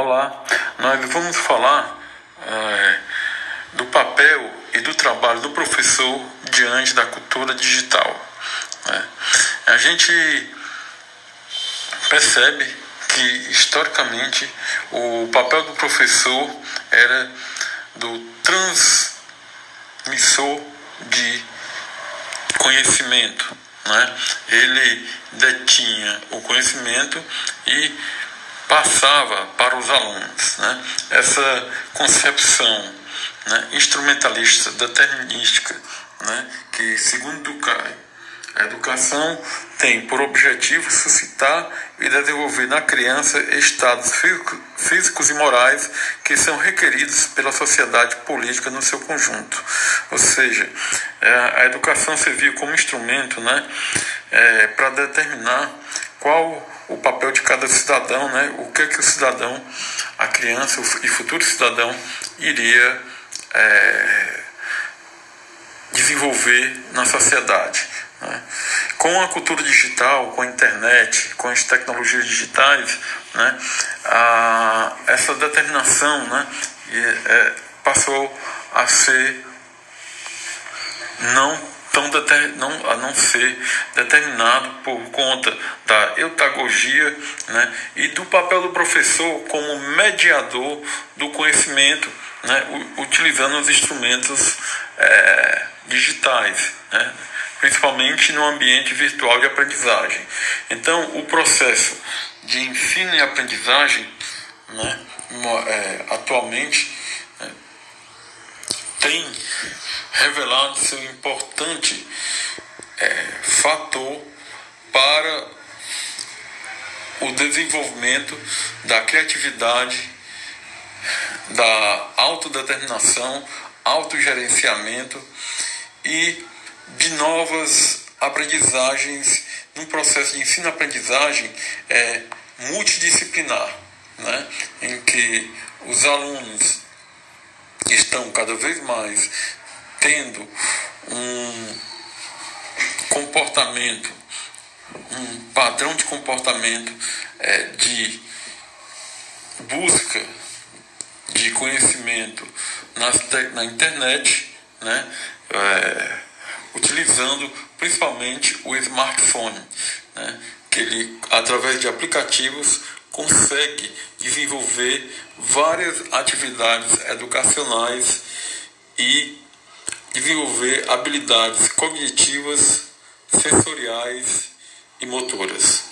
Olá, nós vamos falar é, do papel e do trabalho do professor diante da cultura digital. Né? A gente percebe que historicamente o papel do professor era do transmissor de conhecimento. Né? Ele detinha o conhecimento e passava para os alunos. Né? Essa concepção né, instrumentalista, determinística, né, que, segundo Ducay, a educação tem por objetivo suscitar e desenvolver na criança estados físicos e morais que são requeridos pela sociedade política no seu conjunto. Ou seja, é, a educação serviu como instrumento né, é, para determinar qual o papel de cada cidadão, né, o que, que o cidadão, a criança e futuro cidadão iria é, desenvolver na sociedade. Né? Com a cultura digital, com a internet, com as tecnologias digitais, né, a, essa determinação né, é, passou a ser não tão não, a não ser determinado por conta da eutagogia né, e do papel do professor como mediador do conhecimento, né, utilizando os instrumentos é, digitais. Né, principalmente no ambiente virtual de aprendizagem. Então, o processo de ensino e aprendizagem, né, é, atualmente, né, tem revelado seu importante é, fator para o desenvolvimento da criatividade, da autodeterminação, autogerenciamento e de novas aprendizagens num processo de ensino-aprendizagem é, multidisciplinar, né, em que os alunos estão cada vez mais tendo um comportamento, um padrão de comportamento é, de busca de conhecimento na, na internet, né, é, utilizando principalmente o smartphone, né, que ele, através de aplicativos, consegue desenvolver várias atividades educacionais e desenvolver habilidades cognitivas, sensoriais e motoras.